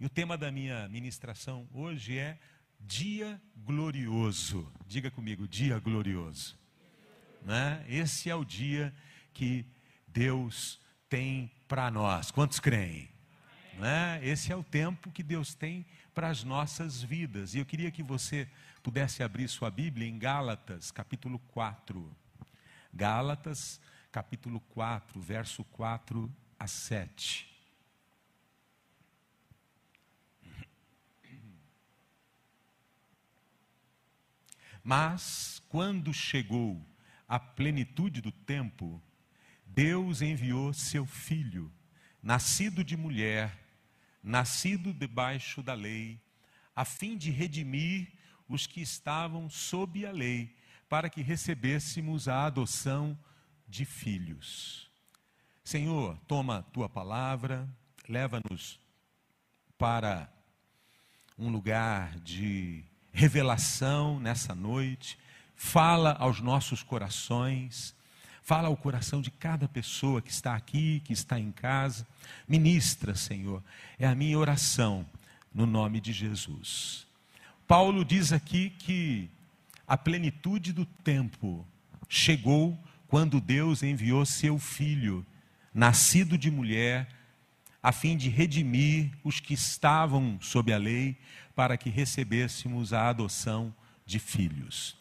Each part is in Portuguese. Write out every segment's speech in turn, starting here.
E o tema da minha ministração hoje é Dia Glorioso. Diga comigo, Dia Glorioso. Né? Esse é o dia que Deus tem para nós. Quantos creem? Né? Esse é o tempo que Deus tem para as nossas vidas. E eu queria que você pudesse abrir sua Bíblia em Gálatas, capítulo 4. Gálatas, capítulo 4, verso 4 a 7. Mas, quando chegou a plenitude do tempo, Deus enviou seu filho, nascido de mulher, nascido debaixo da lei, a fim de redimir os que estavam sob a lei, para que recebêssemos a adoção de filhos. Senhor, toma tua palavra, leva-nos para um lugar de revelação nessa noite, fala aos nossos corações, fala ao coração de cada pessoa que está aqui, que está em casa. Ministra, Senhor, é a minha oração no nome de Jesus. Paulo diz aqui que a plenitude do tempo chegou quando Deus enviou seu filho, nascido de mulher, a fim de redimir os que estavam sob a lei, para que recebêssemos a adoção de filhos.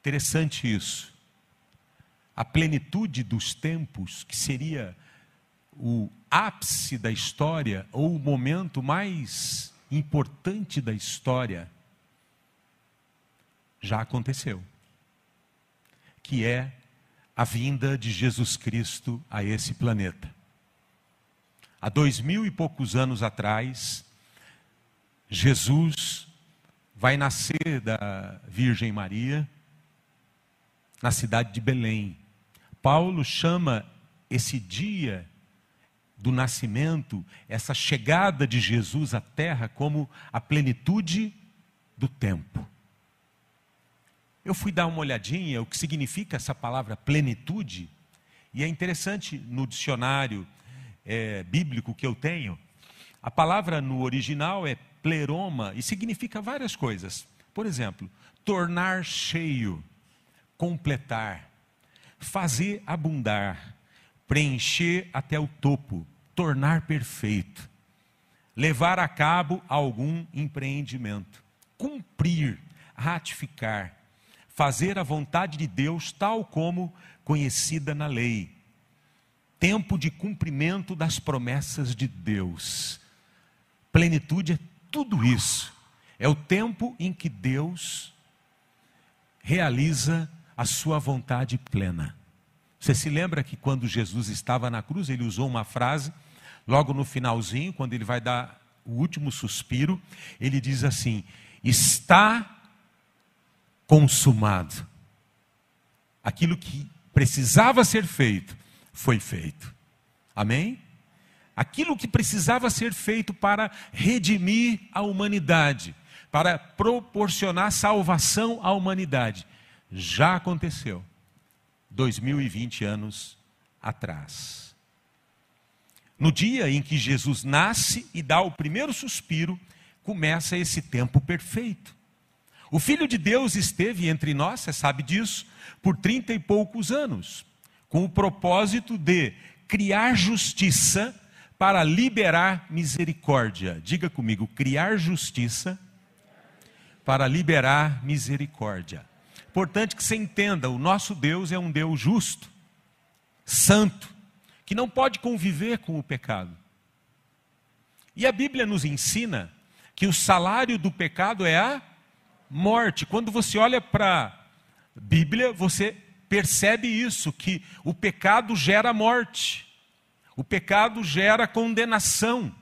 Interessante isso. A plenitude dos tempos, que seria o ápice da história, ou o momento mais importante da história, já aconteceu. Que é a vinda de Jesus Cristo a esse planeta. Há dois mil e poucos anos atrás, Jesus vai nascer da Virgem Maria na cidade de Belém. Paulo chama esse dia do nascimento, essa chegada de Jesus à terra, como a plenitude do tempo. Eu fui dar uma olhadinha o que significa essa palavra plenitude, e é interessante no dicionário é, bíblico que eu tenho, a palavra no original é pleroma e significa várias coisas. Por exemplo, tornar cheio, completar, fazer abundar, preencher até o topo, tornar perfeito, levar a cabo algum empreendimento, cumprir, ratificar, fazer a vontade de Deus tal como conhecida na lei. Tempo de cumprimento das promessas de Deus. Plenitude é tudo isso. É o tempo em que Deus realiza a sua vontade plena. Você se lembra que quando Jesus estava na cruz, ele usou uma frase, logo no finalzinho, quando ele vai dar o último suspiro, ele diz assim: Está consumado. Aquilo que precisava ser feito, foi feito. Amém? Aquilo que precisava ser feito para redimir a humanidade, para proporcionar salvação à humanidade, já aconteceu. 2020 anos atrás. No dia em que Jesus nasce e dá o primeiro suspiro, começa esse tempo perfeito. O Filho de Deus esteve entre nós, você sabe disso, por trinta e poucos anos, com o propósito de criar justiça para liberar misericórdia. Diga comigo, criar justiça para liberar misericórdia. Importante que você entenda, o nosso Deus é um Deus justo, santo, que não pode conviver com o pecado. E a Bíblia nos ensina que o salário do pecado é a morte. Quando você olha para a Bíblia, você percebe isso, que o pecado gera morte, o pecado gera condenação.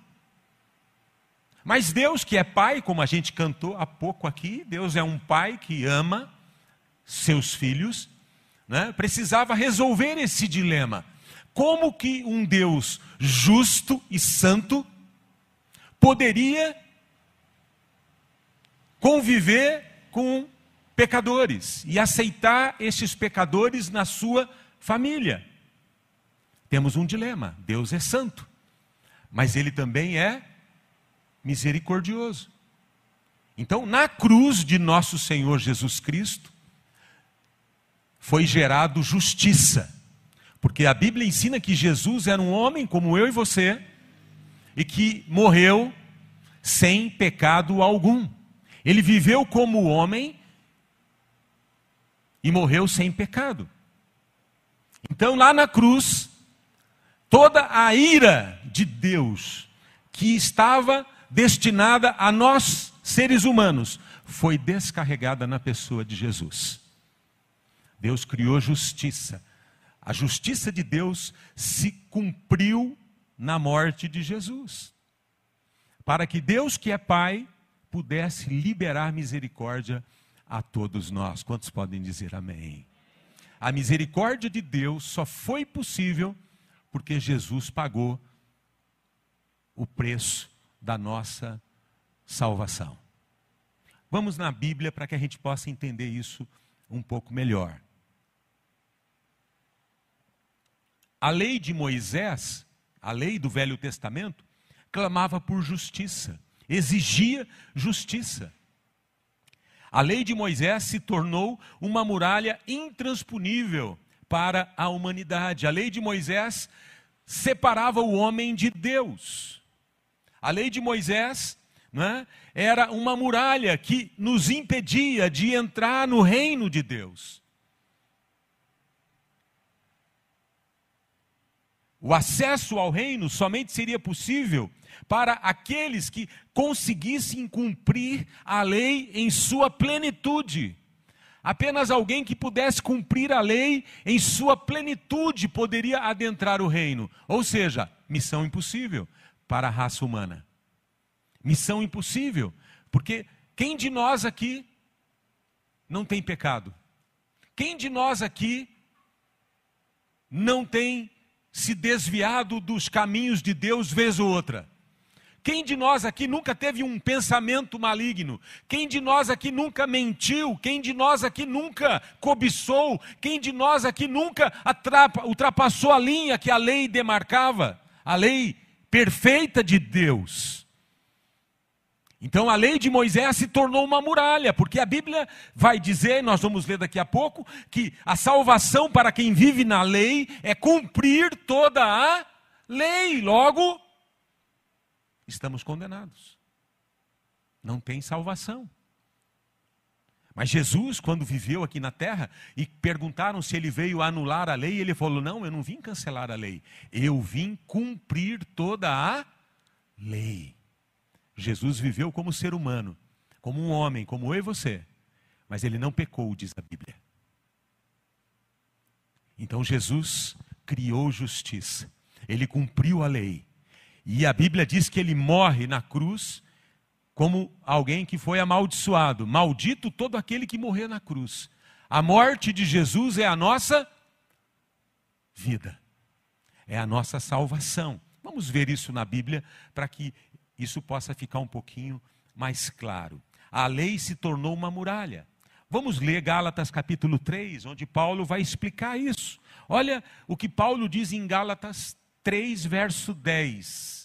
Mas Deus, que é Pai, como a gente cantou há pouco aqui, Deus é um Pai que ama seus filhos, né? precisava resolver esse dilema. Como que um Deus justo e santo poderia conviver com pecadores e aceitar esses pecadores na sua família. Temos um dilema: Deus é santo, mas ele também é misericordioso. Então, na cruz de nosso Senhor Jesus Cristo, foi gerado justiça. Porque a Bíblia ensina que Jesus era um homem como eu e você, e que morreu sem pecado algum. Ele viveu como homem e morreu sem pecado. Então, lá na cruz, toda a ira de Deus que estava destinada a nós, seres humanos, foi descarregada na pessoa de Jesus. Deus criou justiça. A justiça de Deus se cumpriu na morte de Jesus. Para que Deus, que é Pai, pudesse liberar misericórdia a todos nós. Quantos podem dizer amém? A misericórdia de Deus só foi possível porque Jesus pagou o preço da nossa salvação. Vamos na Bíblia para que a gente possa entender isso um pouco melhor. A lei de Moisés, a lei do Velho Testamento, clamava por justiça, exigia justiça. A lei de Moisés se tornou uma muralha intransponível para a humanidade. A lei de Moisés separava o homem de Deus. A lei de Moisés né, era uma muralha que nos impedia de entrar no reino de Deus. O acesso ao reino somente seria possível para aqueles que conseguissem cumprir a lei em sua plenitude. Apenas alguém que pudesse cumprir a lei em sua plenitude poderia adentrar o reino. Ou seja, missão impossível para a raça humana. Missão impossível, porque quem de nós aqui não tem pecado? Quem de nós aqui não tem se desviado dos caminhos de Deus vez ou outra? Quem de nós aqui nunca teve um pensamento maligno? Quem de nós aqui nunca mentiu? Quem de nós aqui nunca cobiçou? Quem de nós aqui nunca ultrapassou a linha que a lei demarcava? A lei perfeita de Deus. Então a lei de Moisés se tornou uma muralha, porque a Bíblia vai dizer, nós vamos ler daqui a pouco, que a salvação para quem vive na lei é cumprir toda a lei. Logo, estamos condenados. Não tem salvação. Mas Jesus, quando viveu aqui na terra, e perguntaram se ele veio anular a lei, ele falou: Não, eu não vim cancelar a lei, eu vim cumprir toda a lei. Jesus viveu como ser humano, como um homem, como eu e você, mas ele não pecou, diz a Bíblia. Então Jesus criou justiça, ele cumpriu a lei, e a Bíblia diz que ele morre na cruz como alguém que foi amaldiçoado. Maldito todo aquele que morrer na cruz. A morte de Jesus é a nossa vida, é a nossa salvação. Vamos ver isso na Bíblia para que isso possa ficar um pouquinho mais claro. A lei se tornou uma muralha. Vamos ler Gálatas capítulo 3, onde Paulo vai explicar isso. Olha o que Paulo diz em Gálatas 3, verso 10.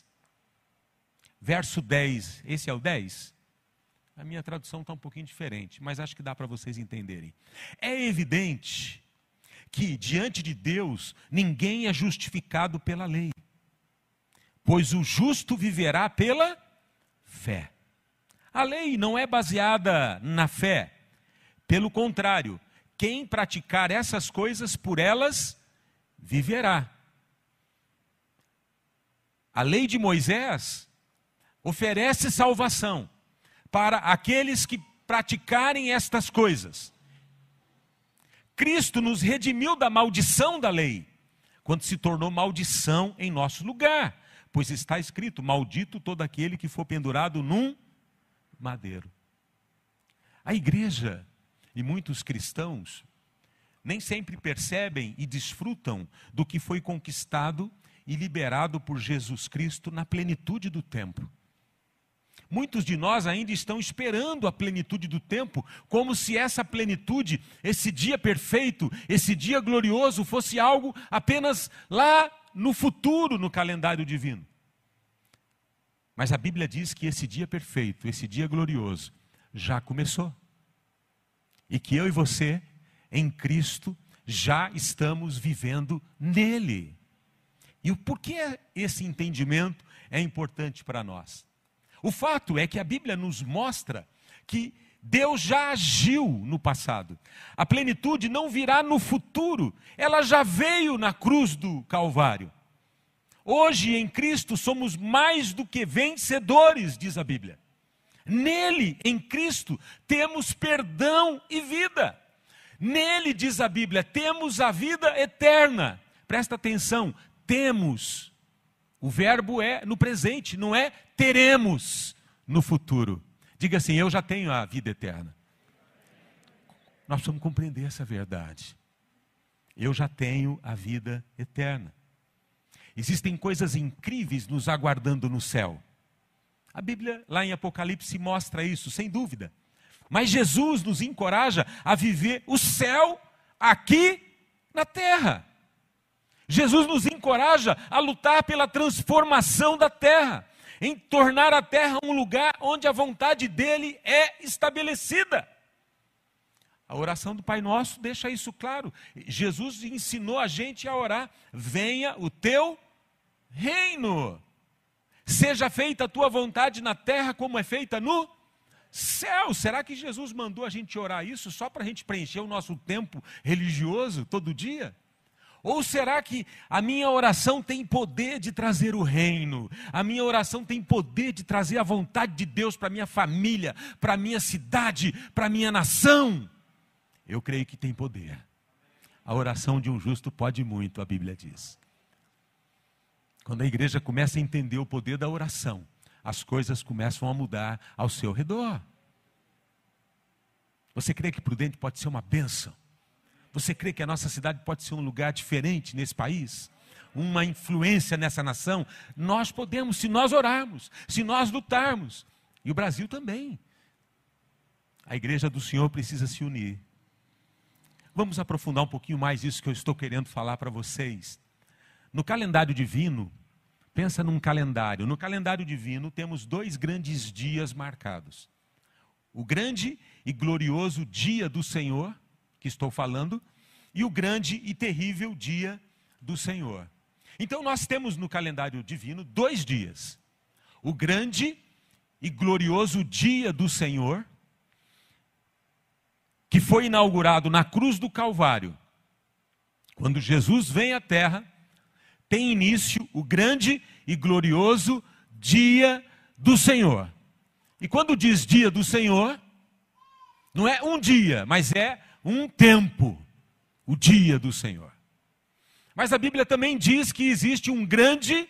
Verso 10, esse é o 10? A minha tradução está um pouquinho diferente, mas acho que dá para vocês entenderem. É evidente que diante de Deus ninguém é justificado pela lei pois o justo viverá pela fé. A lei não é baseada na fé. Pelo contrário, quem praticar essas coisas por elas viverá. A lei de Moisés oferece salvação para aqueles que praticarem estas coisas. Cristo nos redimiu da maldição da lei, quando se tornou maldição em nosso lugar pois está escrito: Maldito todo aquele que for pendurado num madeiro. A igreja e muitos cristãos nem sempre percebem e desfrutam do que foi conquistado e liberado por Jesus Cristo na plenitude do tempo. Muitos de nós ainda estão esperando a plenitude do tempo, como se essa plenitude, esse dia perfeito, esse dia glorioso, fosse algo apenas lá no futuro no calendário divino. Mas a Bíblia diz que esse dia perfeito, esse dia glorioso, já começou. E que eu e você, em Cristo, já estamos vivendo nele. E o porquê esse entendimento é importante para nós? O fato é que a Bíblia nos mostra que Deus já agiu no passado. A plenitude não virá no futuro, ela já veio na cruz do Calvário. Hoje em Cristo somos mais do que vencedores, diz a Bíblia. Nele, em Cristo, temos perdão e vida. Nele, diz a Bíblia, temos a vida eterna. Presta atenção, temos. O verbo é no presente, não é teremos no futuro. Diga assim: Eu já tenho a vida eterna. Nós precisamos compreender essa verdade. Eu já tenho a vida eterna. Existem coisas incríveis nos aguardando no céu. A Bíblia, lá em Apocalipse, mostra isso, sem dúvida. Mas Jesus nos encoraja a viver o céu aqui na terra. Jesus nos encoraja a lutar pela transformação da terra, em tornar a terra um lugar onde a vontade dele é estabelecida. A oração do Pai Nosso deixa isso claro. Jesus ensinou a gente a orar: venha o teu reino, seja feita a tua vontade na terra como é feita no céu. Será que Jesus mandou a gente orar isso só para a gente preencher o nosso tempo religioso todo dia? Ou será que a minha oração tem poder de trazer o reino? A minha oração tem poder de trazer a vontade de Deus para minha família, para minha cidade, para minha nação? Eu creio que tem poder. A oração de um justo pode muito, a Bíblia diz. Quando a igreja começa a entender o poder da oração, as coisas começam a mudar ao seu redor. Você crê que Prudente pode ser uma bênção? Você crê que a nossa cidade pode ser um lugar diferente nesse país? Uma influência nessa nação? Nós podemos, se nós orarmos, se nós lutarmos. E o Brasil também. A igreja do Senhor precisa se unir. Vamos aprofundar um pouquinho mais isso que eu estou querendo falar para vocês. No calendário divino, pensa num calendário. No calendário divino temos dois grandes dias marcados. O grande e glorioso dia do Senhor que estou falando, e o grande e terrível dia do Senhor. Então nós temos no calendário divino dois dias: o grande e glorioso dia do Senhor, que foi inaugurado na cruz do Calvário. Quando Jesus vem à terra, tem início o grande e glorioso dia do Senhor. E quando diz dia do Senhor, não é um dia, mas é um tempo, o dia do Senhor. Mas a Bíblia também diz que existe um grande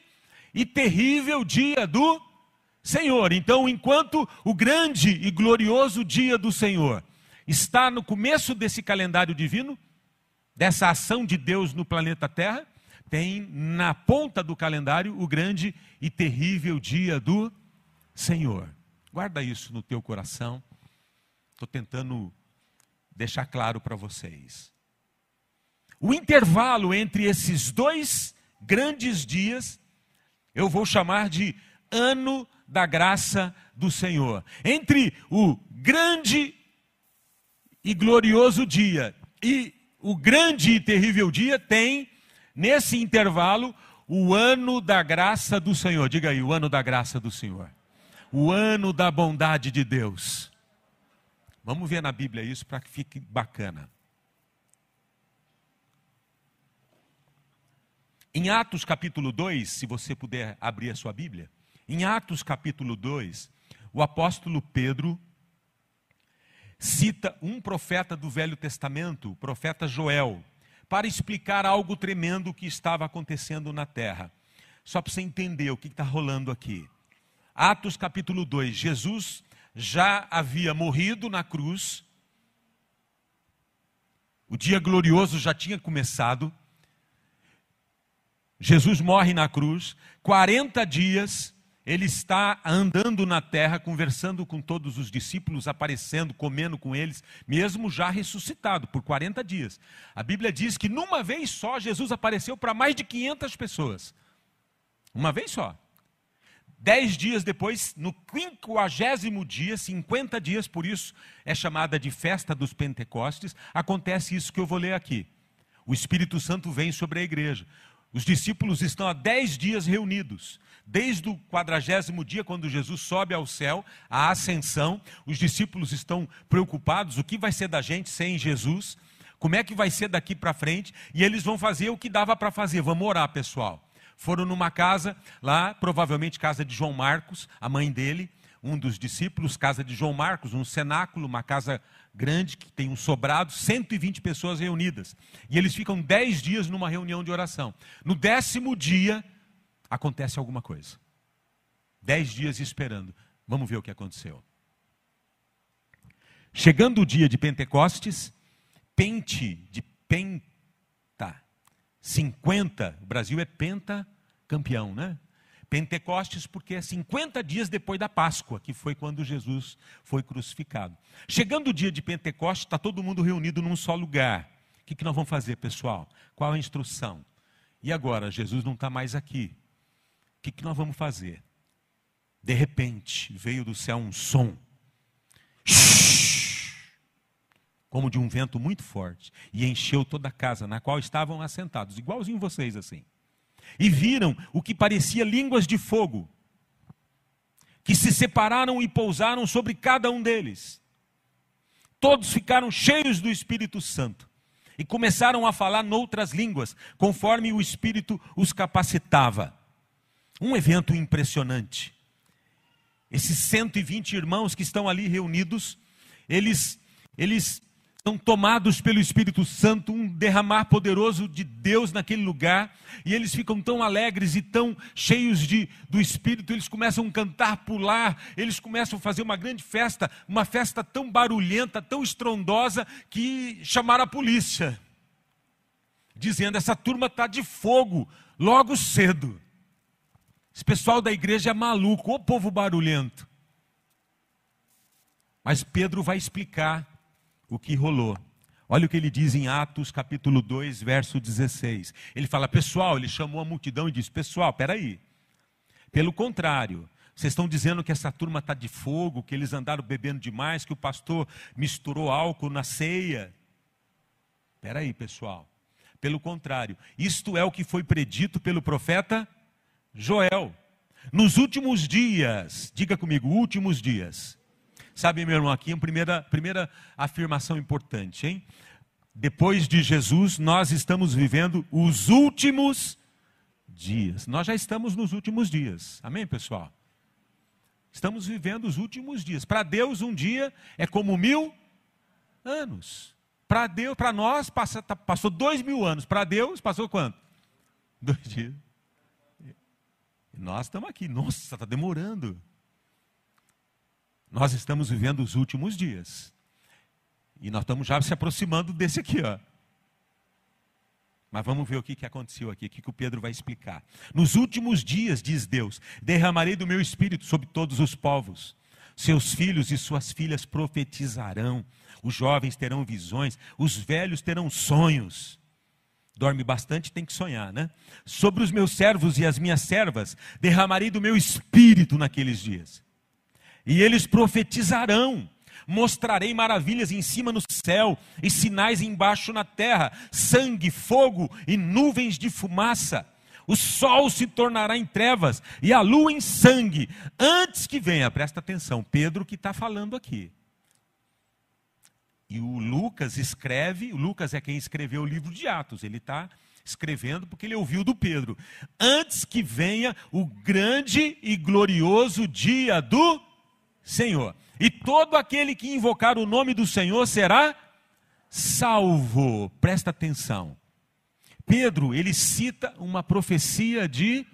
e terrível dia do Senhor. Então, enquanto o grande e glorioso dia do Senhor está no começo desse calendário divino, dessa ação de Deus no planeta Terra, tem na ponta do calendário o grande e terrível dia do Senhor. Guarda isso no teu coração. Estou tentando deixar claro para vocês. O intervalo entre esses dois grandes dias, eu vou chamar de ano da graça do Senhor. Entre o grande e glorioso dia e o grande e terrível dia, tem nesse intervalo o ano da graça do Senhor. Diga aí, o ano da graça do Senhor. O ano da bondade de Deus. Vamos ver na Bíblia isso para que fique bacana. Em Atos capítulo 2, se você puder abrir a sua Bíblia, em Atos capítulo 2, o apóstolo Pedro cita um profeta do Velho Testamento, o profeta Joel, para explicar algo tremendo que estava acontecendo na terra. Só para você entender o que está rolando aqui. Atos capítulo 2, Jesus já havia morrido na cruz, o dia glorioso já tinha começado. Jesus morre na cruz, 40 dias ele está andando na terra, conversando com todos os discípulos, aparecendo, comendo com eles, mesmo já ressuscitado por 40 dias. A Bíblia diz que numa vez só Jesus apareceu para mais de 500 pessoas. Uma vez só. Dez dias depois, no quinquagésimo dia, 50 dias, por isso é chamada de festa dos Pentecostes, acontece isso que eu vou ler aqui. O Espírito Santo vem sobre a igreja. Os discípulos estão há dez dias reunidos. Desde o quadragésimo dia, quando Jesus sobe ao céu, a ascensão, os discípulos estão preocupados: o que vai ser da gente sem Jesus? Como é que vai ser daqui para frente? E eles vão fazer o que dava para fazer. Vamos orar, pessoal. Foram numa casa, lá, provavelmente casa de João Marcos, a mãe dele, um dos discípulos, casa de João Marcos, um cenáculo, uma casa grande que tem um sobrado, 120 pessoas reunidas. E eles ficam 10 dias numa reunião de oração. No décimo dia, acontece alguma coisa. 10 dias esperando. Vamos ver o que aconteceu. Chegando o dia de Pentecostes, pente de penta, 50, o Brasil é penta campeão, né? Pentecostes, porque é 50 dias depois da Páscoa, que foi quando Jesus foi crucificado. Chegando o dia de Pentecostes, está todo mundo reunido num só lugar. O que, que nós vamos fazer, pessoal? Qual a instrução? E agora, Jesus não está mais aqui. O que, que nós vamos fazer? De repente, veio do céu um som. Como de um vento muito forte. E encheu toda a casa na qual estavam assentados. Igualzinho vocês assim e viram o que parecia línguas de fogo, que se separaram e pousaram sobre cada um deles. Todos ficaram cheios do Espírito Santo e começaram a falar noutras línguas, conforme o Espírito os capacitava. Um evento impressionante. Esses 120 irmãos que estão ali reunidos, eles, eles são tomados pelo Espírito Santo, um derramar poderoso de Deus naquele lugar, e eles ficam tão alegres e tão cheios de, do Espírito, eles começam a cantar, pular, eles começam a fazer uma grande festa, uma festa tão barulhenta, tão estrondosa, que chamaram a polícia, dizendo: essa turma está de fogo, logo cedo. Esse pessoal da igreja é maluco, o povo barulhento. Mas Pedro vai explicar o que rolou. Olha o que ele diz em Atos capítulo 2, verso 16. Ele fala, pessoal, ele chamou a multidão e disse: Pessoal, peraí. Pelo contrário, vocês estão dizendo que essa turma está de fogo, que eles andaram bebendo demais, que o pastor misturou álcool na ceia. Peraí, pessoal. Pelo contrário, isto é o que foi predito pelo profeta Joel. Nos últimos dias, diga comigo, últimos dias Sabe, meu irmão, aqui uma primeira, primeira afirmação importante, hein? Depois de Jesus, nós estamos vivendo os últimos dias. Nós já estamos nos últimos dias. Amém, pessoal? Estamos vivendo os últimos dias. Para Deus, um dia é como mil anos. Para Deus, para nós, passa, tá, passou dois mil anos. Para Deus, passou quanto? Dois dias. E nós estamos aqui. Nossa, está demorando. Nós estamos vivendo os últimos dias. E nós estamos já se aproximando desse aqui, ó. Mas vamos ver o que, que aconteceu aqui, o que, que o Pedro vai explicar. Nos últimos dias, diz Deus, derramarei do meu espírito sobre todos os povos. Seus filhos e suas filhas profetizarão, os jovens terão visões, os velhos terão sonhos. Dorme bastante, tem que sonhar, né? Sobre os meus servos e as minhas servas, derramarei do meu espírito naqueles dias e eles profetizarão. Mostrarei maravilhas em cima no céu e sinais embaixo na terra: sangue, fogo e nuvens de fumaça. O sol se tornará em trevas e a lua em sangue, antes que venha, presta atenção, Pedro que está falando aqui. E o Lucas escreve, o Lucas é quem escreveu o livro de Atos, ele está escrevendo porque ele ouviu do Pedro. Antes que venha o grande e glorioso dia do Senhor. E todo aquele que invocar o nome do Senhor será salvo. Presta atenção. Pedro, ele cita uma profecia de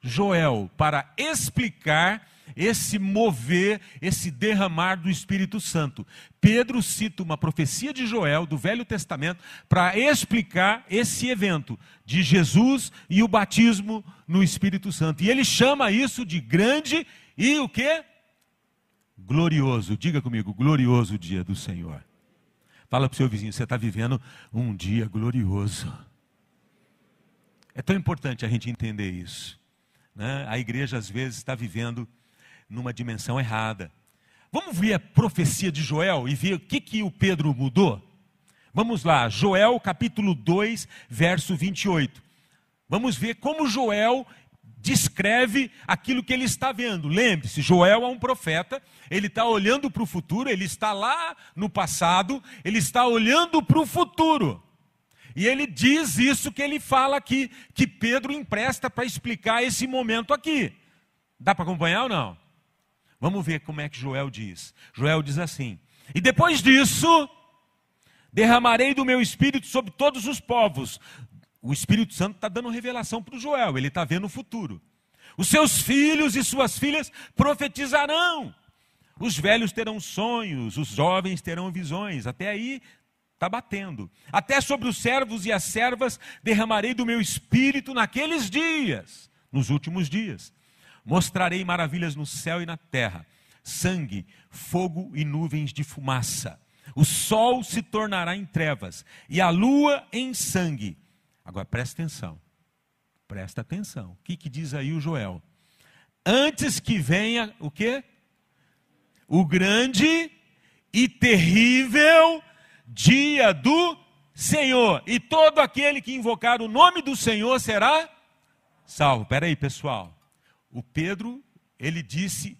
Joel para explicar esse mover, esse derramar do Espírito Santo. Pedro cita uma profecia de Joel do Velho Testamento para explicar esse evento de Jesus e o batismo no Espírito Santo. E ele chama isso de grande e o que? Glorioso, diga comigo, glorioso dia do Senhor. Fala para o seu vizinho, você está vivendo um dia glorioso. É tão importante a gente entender isso. Né? A igreja, às vezes, está vivendo numa dimensão errada. Vamos ver a profecia de Joel e ver o que, que o Pedro mudou? Vamos lá, Joel capítulo 2, verso 28. Vamos ver como Joel descreve aquilo que ele está vendo. Lembre-se, Joel é um profeta, ele está olhando para o futuro, ele está lá no passado, ele está olhando para o futuro. E ele diz isso que ele fala aqui, que Pedro empresta para explicar esse momento aqui. Dá para acompanhar ou não? Vamos ver como é que Joel diz. Joel diz assim: E depois disso, derramarei do meu espírito sobre todos os povos. O Espírito Santo está dando revelação para o Joel, ele está vendo o futuro. Os seus filhos e suas filhas profetizarão. Os velhos terão sonhos, os jovens terão visões. Até aí está batendo. Até sobre os servos e as servas derramarei do meu espírito naqueles dias, nos últimos dias. Mostrarei maravilhas no céu e na terra: sangue, fogo e nuvens de fumaça. O sol se tornará em trevas e a lua em sangue. Agora presta atenção. Presta atenção. O que, que diz aí o Joel? Antes que venha o quê? O grande e terrível dia do Senhor. E todo aquele que invocar o nome do Senhor será salvo. Espera aí, pessoal o Pedro, ele disse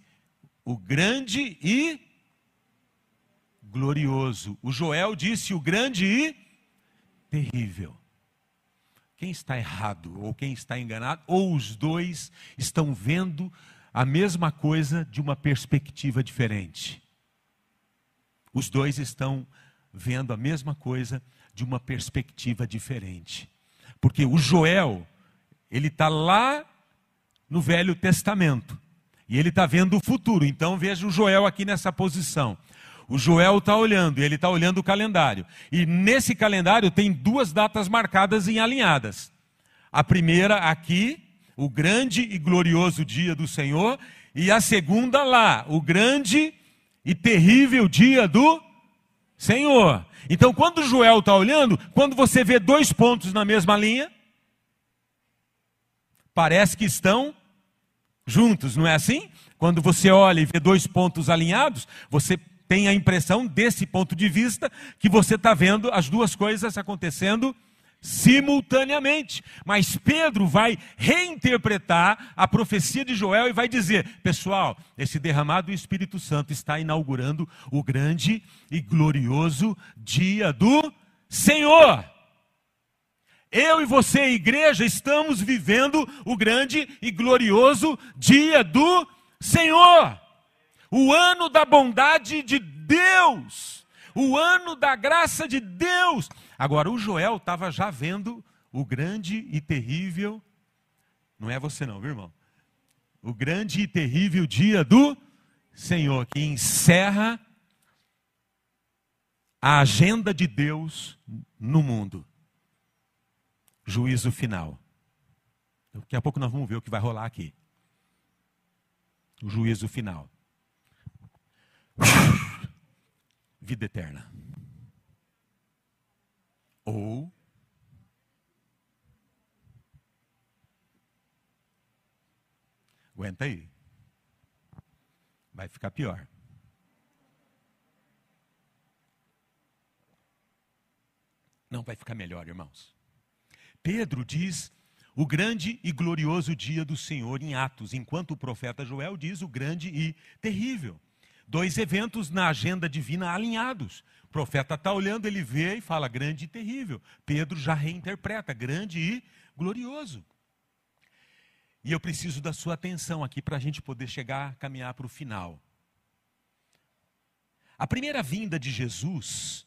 o grande e glorioso. O Joel disse o grande e terrível. Quem está errado ou quem está enganado, ou os dois estão vendo a mesma coisa de uma perspectiva diferente. Os dois estão vendo a mesma coisa de uma perspectiva diferente. Porque o Joel, ele está lá no Velho Testamento. E ele está vendo o futuro. Então veja o Joel aqui nessa posição. O Joel está olhando, e ele está olhando o calendário. E nesse calendário tem duas datas marcadas em alinhadas. A primeira aqui, o grande e glorioso dia do Senhor, e a segunda lá, o grande e terrível dia do Senhor. Então, quando o Joel está olhando, quando você vê dois pontos na mesma linha, parece que estão juntos, não é assim? Quando você olha e vê dois pontos alinhados, você tem a impressão, desse ponto de vista, que você está vendo as duas coisas acontecendo simultaneamente. Mas Pedro vai reinterpretar a profecia de Joel e vai dizer: pessoal, esse derramado do Espírito Santo está inaugurando o grande e glorioso dia do Senhor. Eu e você, igreja, estamos vivendo o grande e glorioso dia do Senhor. O ano da bondade de Deus. O ano da graça de Deus. Agora, o Joel estava já vendo o grande e terrível. Não é você, não, viu, irmão? O grande e terrível dia do Senhor, que encerra a agenda de Deus no mundo juízo final. Daqui a pouco nós vamos ver o que vai rolar aqui. O juízo final. Vida eterna. Ou Aguenta aí. Vai ficar pior. Não vai ficar melhor, irmãos. Pedro diz o grande e glorioso dia do Senhor em Atos, enquanto o profeta Joel diz o grande e terrível. Dois eventos na agenda divina alinhados. O profeta está olhando, ele vê e fala grande e terrível. Pedro já reinterpreta grande e glorioso. E eu preciso da sua atenção aqui para a gente poder chegar, caminhar para o final. A primeira vinda de Jesus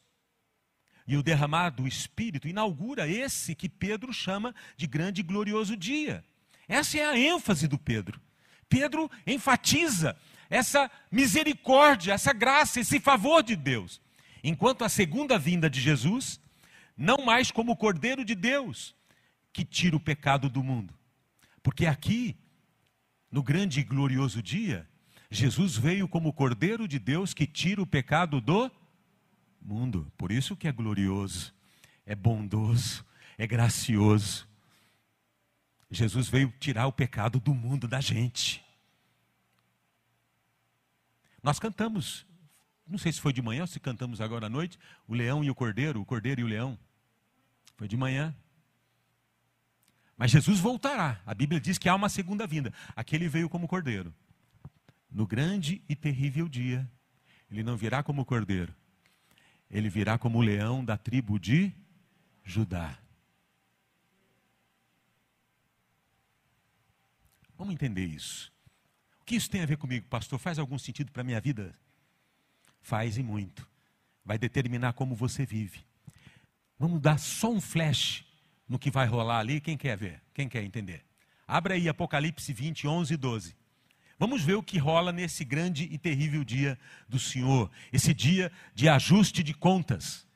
e o derramar do Espírito inaugura esse que Pedro chama de grande e glorioso dia. Essa é a ênfase do Pedro. Pedro enfatiza essa misericórdia, essa graça, esse favor de Deus. Enquanto a segunda vinda de Jesus, não mais como o Cordeiro de Deus, que tira o pecado do mundo. Porque aqui, no grande e glorioso dia, Jesus veio como o Cordeiro de Deus que tira o pecado do mundo. Por isso que é glorioso, é bondoso, é gracioso. Jesus veio tirar o pecado do mundo da gente. Nós cantamos, não sei se foi de manhã ou se cantamos agora à noite, o leão e o cordeiro, o cordeiro e o leão. Foi de manhã. Mas Jesus voltará. A Bíblia diz que há uma segunda vinda. Aquele veio como cordeiro. No grande e terrível dia, ele não virá como cordeiro. Ele virá como o leão da tribo de Judá. Vamos entender isso. Que isso tem a ver comigo, pastor? Faz algum sentido para a minha vida? Faz e muito. Vai determinar como você vive. Vamos dar só um flash no que vai rolar ali. Quem quer ver? Quem quer entender? Abra aí Apocalipse 20, 11 e 12. Vamos ver o que rola nesse grande e terrível dia do Senhor, esse dia de ajuste de contas.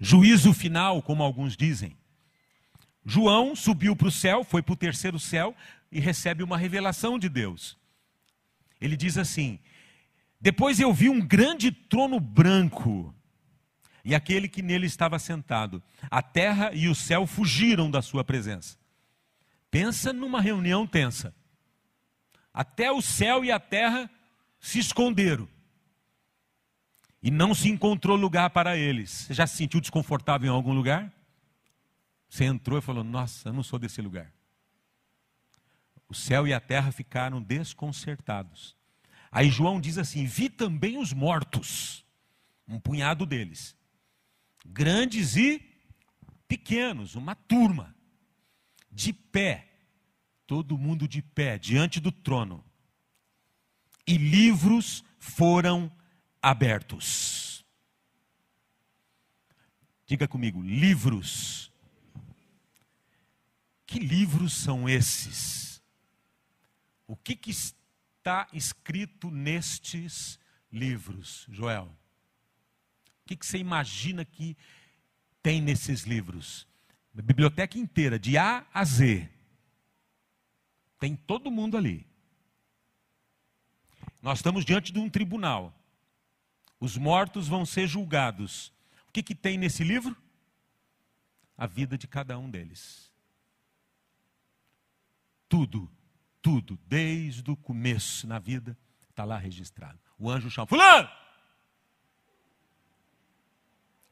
Juízo final, como alguns dizem. João subiu para o céu, foi para o terceiro céu e recebe uma revelação de Deus. Ele diz assim: Depois eu vi um grande trono branco e aquele que nele estava sentado. A terra e o céu fugiram da sua presença. Pensa numa reunião tensa. Até o céu e a terra se esconderam. E não se encontrou lugar para eles. Você já se sentiu desconfortável em algum lugar? Você entrou e falou: Nossa, eu não sou desse lugar. O céu e a terra ficaram desconcertados. Aí João diz assim: Vi também os mortos, um punhado deles, grandes e pequenos, uma turma, de pé, todo mundo de pé, diante do trono. E livros foram abertos. Diga comigo: livros que livros são esses? O que, que está escrito nestes livros, Joel? O que, que você imagina que tem nesses livros? A biblioteca inteira, de A a Z. Tem todo mundo ali. Nós estamos diante de um tribunal. Os mortos vão ser julgados. O que, que tem nesse livro? A vida de cada um deles. Tudo, tudo, desde o começo na vida, está lá registrado. O anjo chama, fulano!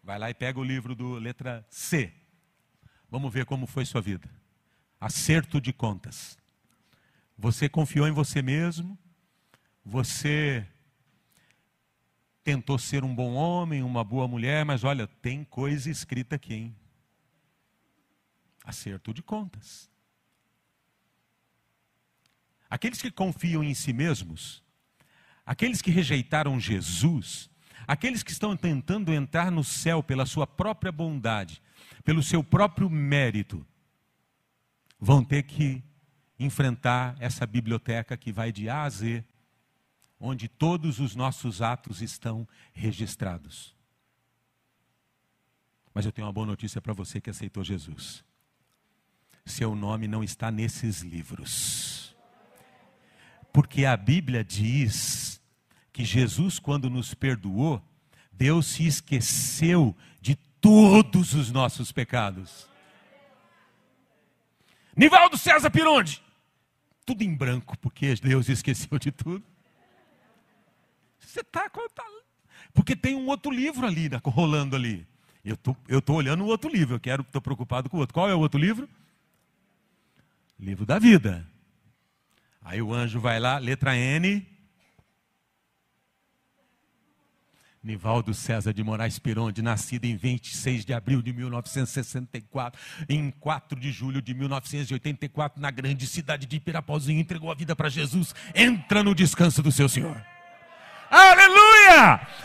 Vai lá e pega o livro do letra C. Vamos ver como foi sua vida. Acerto de contas. Você confiou em você mesmo, você tentou ser um bom homem, uma boa mulher, mas olha, tem coisa escrita aqui, hein? Acerto de contas. Aqueles que confiam em si mesmos, aqueles que rejeitaram Jesus, aqueles que estão tentando entrar no céu pela sua própria bondade, pelo seu próprio mérito, vão ter que enfrentar essa biblioteca que vai de A a Z, onde todos os nossos atos estão registrados. Mas eu tenho uma boa notícia para você que aceitou Jesus. Seu nome não está nesses livros. Porque a Bíblia diz que Jesus, quando nos perdoou, Deus se esqueceu de todos os nossos pecados. Nivaldo César Pironde, tudo em branco, porque Deus esqueceu de tudo. Você está tá, porque tem um outro livro ali, né, rolando ali. Eu tô, estou tô olhando o outro livro, eu quero, estou preocupado com o outro. Qual é o outro livro? Livro da vida. Aí o anjo vai lá, letra N. Nivaldo César de Moraes Pironde, nascido em 26 de abril de 1964, em 4 de julho de 1984, na grande cidade de Pirapozinho, entregou a vida para Jesus. Entra no descanso do seu Senhor. Aleluia!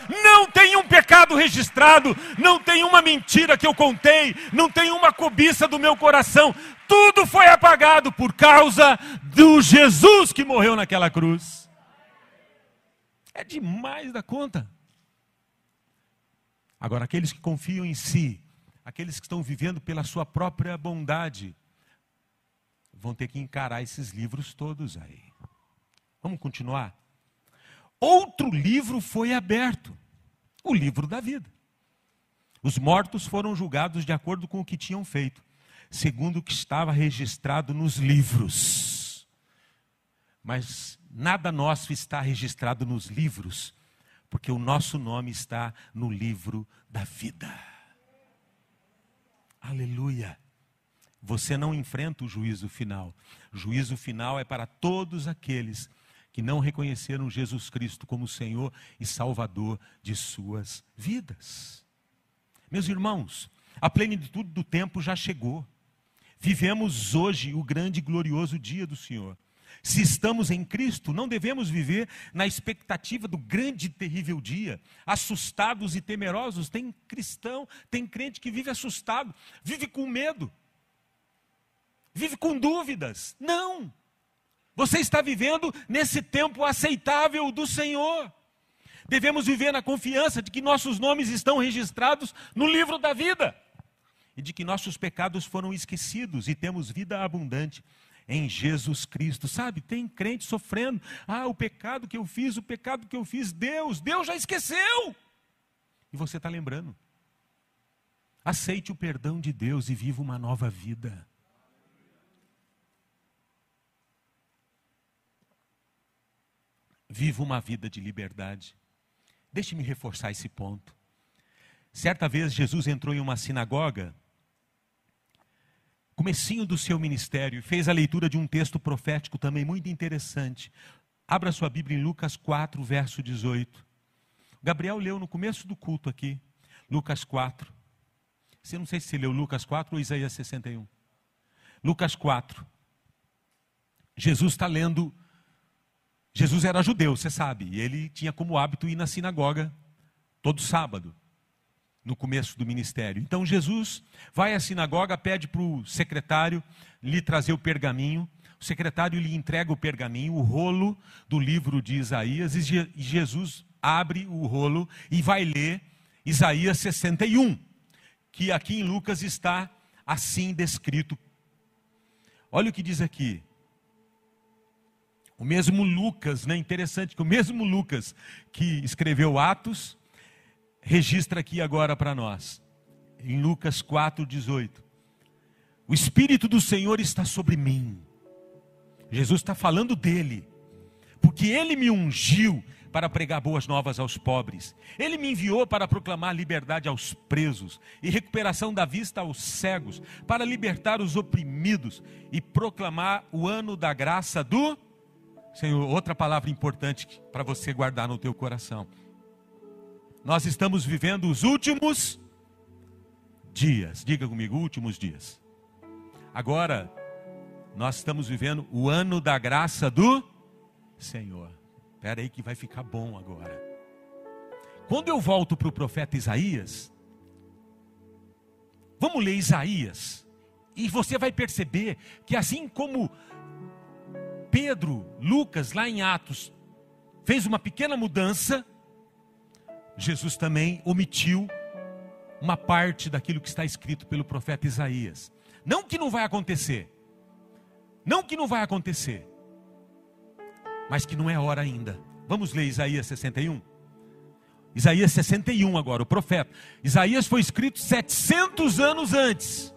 Não tem um pecado registrado, não tem uma mentira que eu contei, não tem uma cobiça do meu coração. Tudo foi apagado por causa do Jesus que morreu naquela cruz. É demais da conta. Agora, aqueles que confiam em si, aqueles que estão vivendo pela sua própria bondade, vão ter que encarar esses livros todos aí. Vamos continuar? Outro livro foi aberto o livro da vida. Os mortos foram julgados de acordo com o que tinham feito. segundo o que estava registrado nos livros. Mas nada nosso está registrado nos livros, porque o nosso nome está no livro da vida. Aleluia. Você não enfrenta o juízo final. O juízo final é para todos aqueles que não reconheceram Jesus Cristo como Senhor e Salvador de suas vidas. Meus irmãos, a plenitude do tempo já chegou. Vivemos hoje o grande e glorioso dia do Senhor. Se estamos em Cristo, não devemos viver na expectativa do grande e terrível dia, assustados e temerosos. Tem cristão, tem crente que vive assustado, vive com medo, vive com dúvidas. Não! Você está vivendo nesse tempo aceitável do Senhor. Devemos viver na confiança de que nossos nomes estão registrados no livro da vida e de que nossos pecados foram esquecidos e temos vida abundante em Jesus Cristo. Sabe, tem crente sofrendo. Ah, o pecado que eu fiz, o pecado que eu fiz, Deus, Deus já esqueceu. E você está lembrando. Aceite o perdão de Deus e viva uma nova vida. Viva uma vida de liberdade. Deixe-me reforçar esse ponto. Certa vez Jesus entrou em uma sinagoga, comecinho do seu ministério, e fez a leitura de um texto profético também muito interessante. Abra sua Bíblia em Lucas 4, verso 18. Gabriel leu no começo do culto aqui, Lucas 4. Você não sei se leu Lucas 4 ou Isaías 61. Lucas 4. Jesus está lendo Jesus era judeu, você sabe, e ele tinha como hábito ir na sinagoga todo sábado, no começo do ministério. Então Jesus vai à sinagoga, pede para o secretário lhe trazer o pergaminho. O secretário lhe entrega o pergaminho, o rolo do livro de Isaías, e Jesus abre o rolo e vai ler Isaías 61, que aqui em Lucas está assim descrito. Olha o que diz aqui: o mesmo Lucas, né? Interessante que o mesmo Lucas que escreveu Atos registra aqui agora para nós. Em Lucas 4:18. O espírito do Senhor está sobre mim. Jesus está falando dele, porque ele me ungiu para pregar boas novas aos pobres. Ele me enviou para proclamar liberdade aos presos e recuperação da vista aos cegos, para libertar os oprimidos e proclamar o ano da graça do Senhor, outra palavra importante para você guardar no teu coração. Nós estamos vivendo os últimos dias. Diga comigo, últimos dias. Agora, nós estamos vivendo o ano da graça do Senhor. Espera aí que vai ficar bom agora. Quando eu volto para o profeta Isaías, vamos ler Isaías, e você vai perceber que assim como Pedro, Lucas, lá em Atos, fez uma pequena mudança, Jesus também omitiu uma parte daquilo que está escrito pelo profeta Isaías. Não que não vai acontecer, não que não vai acontecer, mas que não é hora ainda. Vamos ler Isaías 61. Isaías 61 agora, o profeta. Isaías foi escrito 700 anos antes.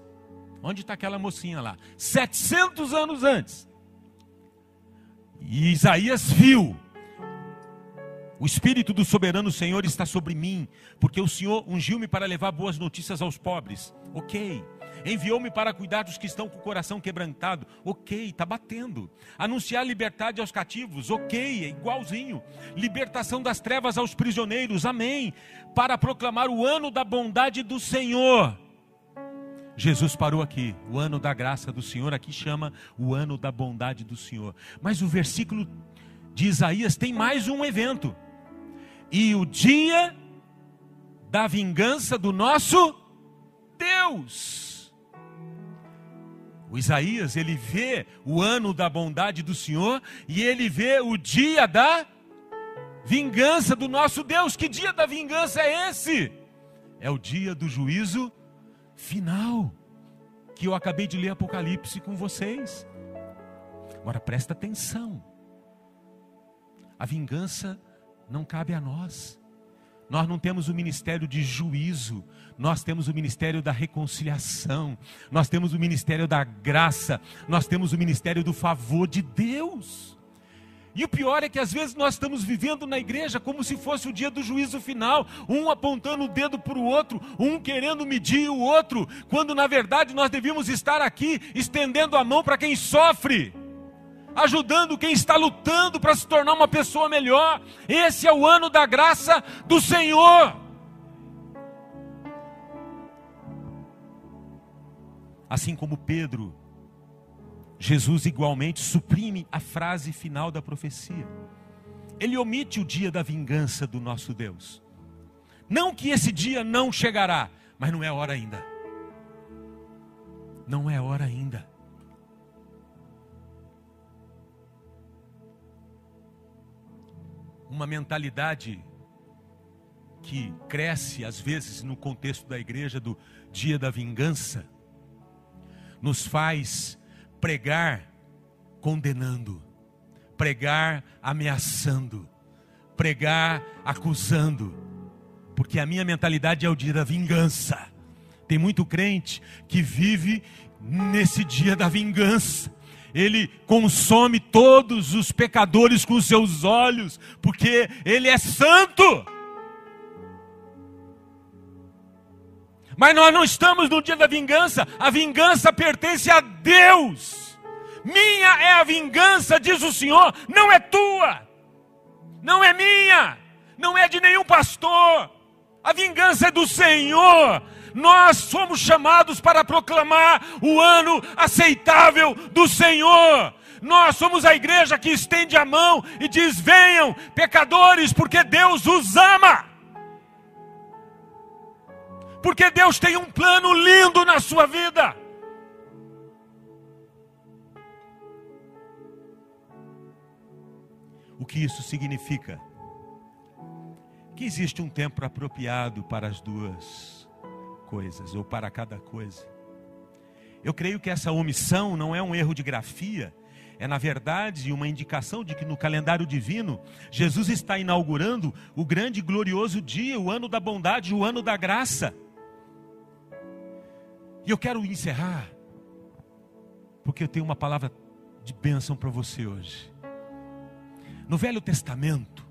Onde está aquela mocinha lá? 700 anos antes. E Isaías viu. O Espírito do soberano Senhor está sobre mim, porque o Senhor ungiu-me para levar boas notícias aos pobres. Ok. Enviou-me para cuidar dos que estão com o coração quebrantado. Ok, está batendo. Anunciar liberdade aos cativos. Ok, é igualzinho. Libertação das trevas aos prisioneiros. Amém. Para proclamar o ano da bondade do Senhor Jesus parou aqui. O ano da graça do Senhor aqui chama o ano da bondade do Senhor. Mas o versículo de Isaías tem mais um evento. E o dia da vingança do nosso Deus. O Isaías, ele vê o ano da bondade do Senhor e ele vê o dia da vingança do nosso Deus. Que dia da vingança é esse? É o dia do juízo final. Que eu acabei de ler Apocalipse com vocês. Agora presta atenção. A vingança não cabe a nós. Nós não temos o ministério de juízo, nós temos o ministério da reconciliação, nós temos o ministério da graça, nós temos o ministério do favor de Deus. E o pior é que às vezes nós estamos vivendo na igreja como se fosse o dia do juízo final, um apontando o dedo para o outro, um querendo medir o outro, quando na verdade nós devíamos estar aqui estendendo a mão para quem sofre ajudando quem está lutando para se tornar uma pessoa melhor. Esse é o ano da graça do Senhor. Assim como Pedro, Jesus igualmente suprime a frase final da profecia. Ele omite o dia da vingança do nosso Deus. Não que esse dia não chegará, mas não é hora ainda. Não é hora ainda. uma mentalidade que cresce às vezes no contexto da igreja do dia da vingança, nos faz pregar condenando, pregar ameaçando, pregar acusando, porque a minha mentalidade é o dia da vingança. Tem muito crente que vive nesse dia da vingança ele consome todos os pecadores com seus olhos, porque ele é santo. Mas nós não estamos no dia da vingança, a vingança pertence a Deus. Minha é a vingança, diz o Senhor, não é tua, não é minha, não é de nenhum pastor, a vingança é do Senhor. Nós somos chamados para proclamar o ano aceitável do Senhor. Nós somos a igreja que estende a mão e diz: venham, pecadores, porque Deus os ama. Porque Deus tem um plano lindo na sua vida. O que isso significa? Que existe um tempo apropriado para as duas coisas, ou para cada coisa. Eu creio que essa omissão não é um erro de grafia, é na verdade uma indicação de que no calendário divino, Jesus está inaugurando o grande e glorioso dia, o ano da bondade, o ano da graça. E eu quero encerrar, porque eu tenho uma palavra de bênção para você hoje. No Velho Testamento,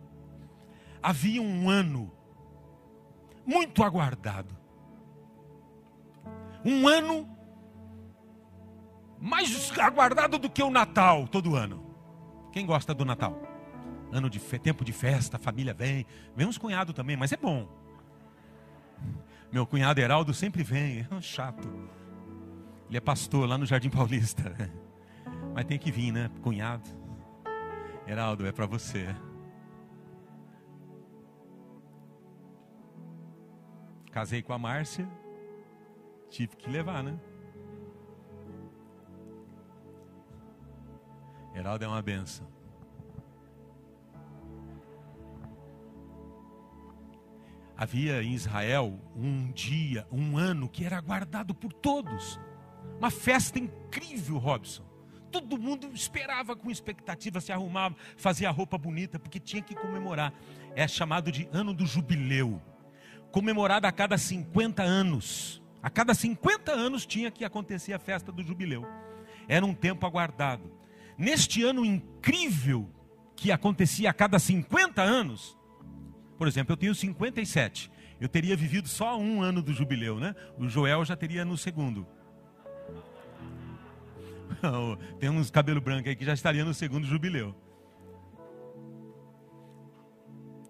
havia um ano muito aguardado, um ano mais aguardado do que o Natal todo ano. Quem gosta do Natal? Ano de tempo de festa, a família vem, vem uns cunhados também, mas é bom. Meu cunhado Heraldo sempre vem, é chato. Ele é pastor lá no Jardim Paulista. Mas tem que vir, né? Cunhado. Heraldo, é para você. Casei com a Márcia, Tive que levar, né? Heraldo é uma benção. Havia em Israel um dia, um ano que era guardado por todos. Uma festa incrível, Robson. Todo mundo esperava com expectativa, se arrumava, fazia roupa bonita, porque tinha que comemorar. É chamado de ano do jubileu. Comemorado a cada 50 anos. A cada 50 anos tinha que acontecer a festa do jubileu. Era um tempo aguardado. Neste ano incrível que acontecia a cada 50 anos, por exemplo, eu tenho 57. Eu teria vivido só um ano do jubileu, né? O Joel já teria no segundo. Tem uns cabelo branco aí que já estaria no segundo jubileu.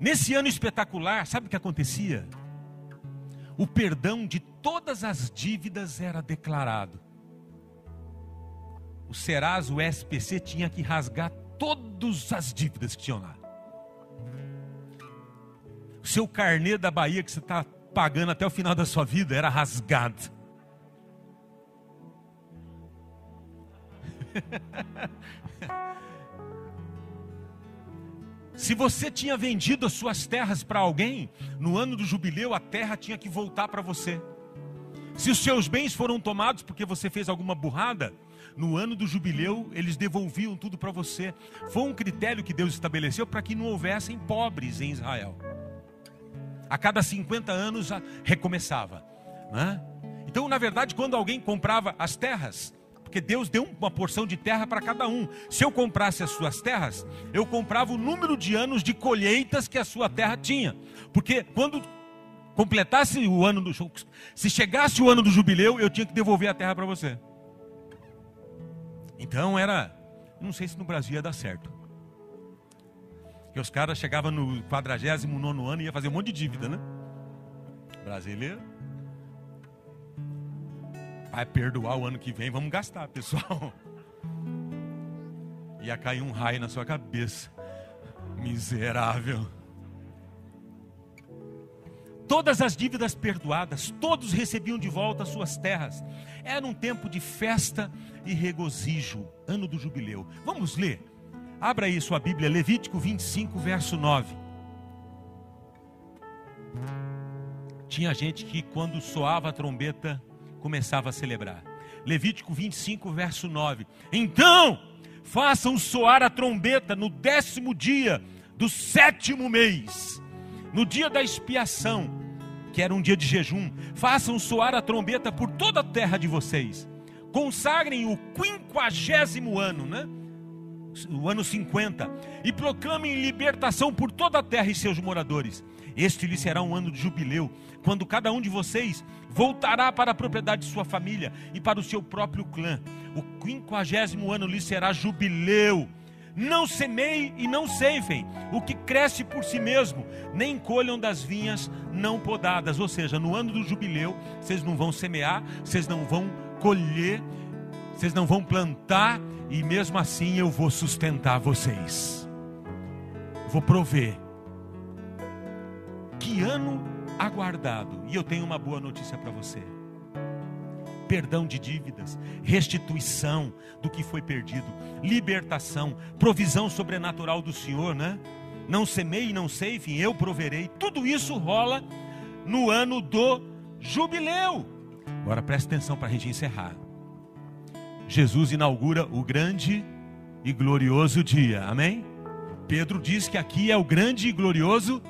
Nesse ano espetacular, sabe o que acontecia? o perdão de todas as dívidas era declarado. O Serasa, o SPC, tinha que rasgar todas as dívidas que tinham lá. Seu carnê da Bahia que você está pagando até o final da sua vida era rasgado. Se você tinha vendido as suas terras para alguém, no ano do jubileu a terra tinha que voltar para você. Se os seus bens foram tomados porque você fez alguma burrada, no ano do jubileu eles devolviam tudo para você. Foi um critério que Deus estabeleceu para que não houvessem pobres em Israel. A cada 50 anos recomeçava. Né? Então, na verdade, quando alguém comprava as terras, porque Deus deu uma porção de terra para cada um. Se eu comprasse as suas terras, eu comprava o número de anos de colheitas que a sua terra tinha. Porque quando completasse o ano do se chegasse o ano do jubileu, eu tinha que devolver a terra para você. Então era, não sei se no Brasil ia dar certo. Que os caras chegavam no 49 ano e ia fazer um monte de dívida, né? Brasileiro vai perdoar o ano que vem, vamos gastar, pessoal. Ia cair um raio na sua cabeça. Miserável. Todas as dívidas perdoadas, todos recebiam de volta as suas terras. Era um tempo de festa e regozijo, ano do jubileu. Vamos ler. Abra aí sua Bíblia, Levítico 25, verso 9. Tinha gente que quando soava a trombeta começava a celebrar. Levítico 25, verso 9. Então, façam soar a trombeta no décimo dia do sétimo mês, no dia da expiação, que era um dia de jejum. Façam soar a trombeta por toda a terra de vocês. Consagrem o quinquagésimo ano, né? O ano 50, e proclamem libertação por toda a terra e seus moradores. Este lhe será um ano de jubileu, quando cada um de vocês voltará para a propriedade de sua família e para o seu próprio clã. O quinquagésimo ano lhe será jubileu. Não semeiem e não ceifem o que cresce por si mesmo, nem colham das vinhas não podadas. Ou seja, no ano do jubileu, vocês não vão semear, vocês não vão colher, vocês não vão plantar, e mesmo assim eu vou sustentar vocês. Vou prover. Que ano aguardado. E eu tenho uma boa notícia para você: perdão de dívidas, restituição do que foi perdido, libertação, provisão sobrenatural do Senhor, né? Não semei, não sei, enfim, eu proverei. Tudo isso rola no ano do jubileu. Agora preste atenção para a gente encerrar. Jesus inaugura o grande e glorioso dia, amém? Pedro diz que aqui é o grande e glorioso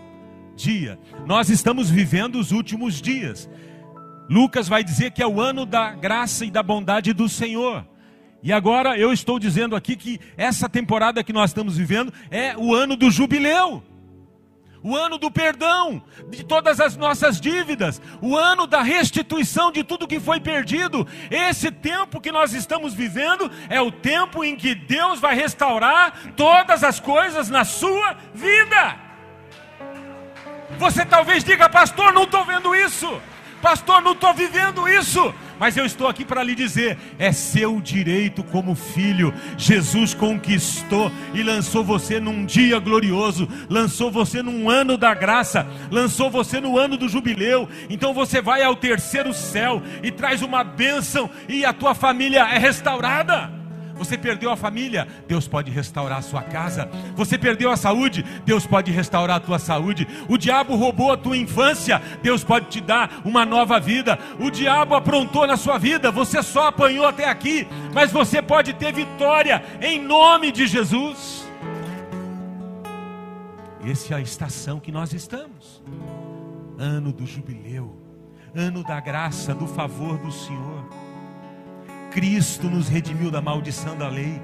dia. Nós estamos vivendo os últimos dias. Lucas vai dizer que é o ano da graça e da bondade do Senhor. E agora eu estou dizendo aqui que essa temporada que nós estamos vivendo é o ano do jubileu. O ano do perdão de todas as nossas dívidas, o ano da restituição de tudo que foi perdido. Esse tempo que nós estamos vivendo é o tempo em que Deus vai restaurar todas as coisas na sua vida. Você talvez diga, pastor, não estou vendo isso. Pastor, não estou vivendo isso. Mas eu estou aqui para lhe dizer: é seu direito como filho. Jesus conquistou e lançou você num dia glorioso, lançou você num ano da graça, lançou você no ano do jubileu. Então você vai ao terceiro céu e traz uma bênção, e a tua família é restaurada. Você perdeu a família, Deus pode restaurar a sua casa. Você perdeu a saúde, Deus pode restaurar a tua saúde. O diabo roubou a tua infância, Deus pode te dar uma nova vida. O diabo aprontou na sua vida, você só apanhou até aqui, mas você pode ter vitória em nome de Jesus. Essa é a estação que nós estamos. Ano do jubileu, ano da graça, do favor do Senhor. Cristo nos redimiu da maldição da lei,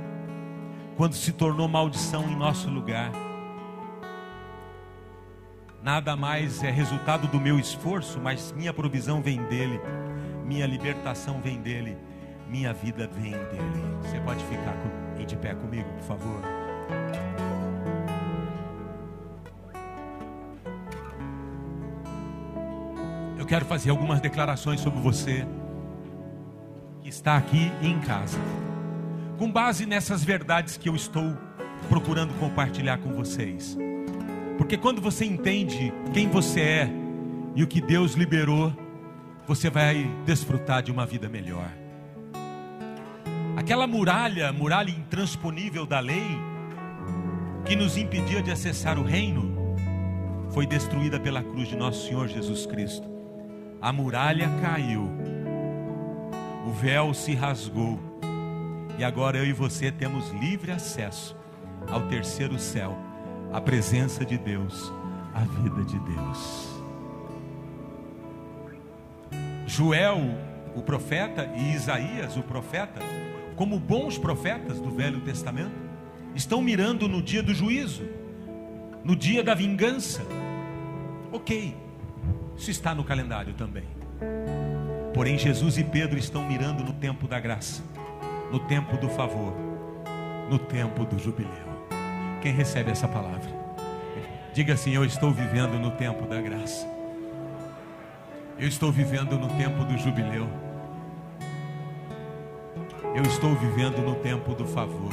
quando se tornou maldição em nosso lugar. Nada mais é resultado do meu esforço, mas minha provisão vem dele, minha libertação vem dele, minha vida vem dele. Você pode ficar de pé comigo, por favor. Eu quero fazer algumas declarações sobre você está aqui em casa. Com base nessas verdades que eu estou procurando compartilhar com vocês. Porque quando você entende quem você é e o que Deus liberou, você vai desfrutar de uma vida melhor. Aquela muralha, muralha intransponível da lei, que nos impedia de acessar o reino, foi destruída pela cruz de nosso Senhor Jesus Cristo. A muralha caiu véu se rasgou e agora eu e você temos livre acesso ao terceiro céu, a presença de Deus, a vida de Deus. Joel, o profeta, e Isaías, o profeta, como bons profetas do Velho Testamento, estão mirando no dia do juízo, no dia da vingança. Ok, isso está no calendário também. Porém, Jesus e Pedro estão mirando no tempo da graça, no tempo do favor, no tempo do jubileu. Quem recebe essa palavra? Diga assim: Eu estou vivendo no tempo da graça. Eu estou vivendo no tempo do jubileu. Eu estou vivendo no tempo do favor.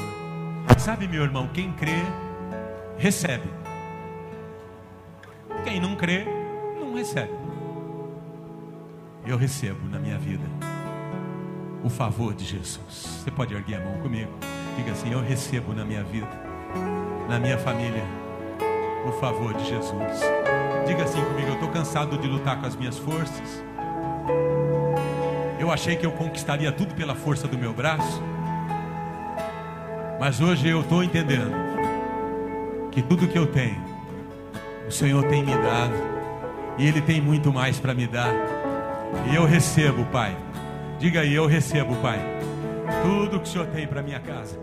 Sabe, meu irmão, quem crê, recebe. Quem não crê, não recebe eu recebo na minha vida o favor de Jesus. Você pode erguer a mão comigo? Diga assim: Eu recebo na minha vida, na minha família, o favor de Jesus. Diga assim comigo: Eu estou cansado de lutar com as minhas forças. Eu achei que eu conquistaria tudo pela força do meu braço. Mas hoje eu estou entendendo que tudo que eu tenho, o Senhor tem me dado. E Ele tem muito mais para me dar. E eu recebo, Pai. Diga aí, eu recebo, Pai. Tudo que o Senhor tem para minha casa.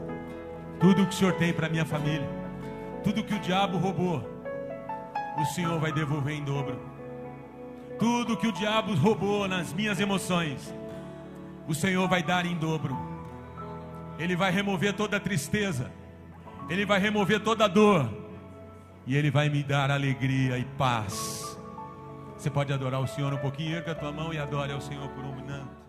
Tudo que o Senhor tem para minha família. Tudo que o diabo roubou, o Senhor vai devolver em dobro. Tudo que o diabo roubou nas minhas emoções, o Senhor vai dar em dobro. Ele vai remover toda a tristeza. Ele vai remover toda a dor. E Ele vai me dar alegria e paz. Você pode adorar o Senhor um pouquinho, erga a tua mão e adore ao Senhor por um minuto.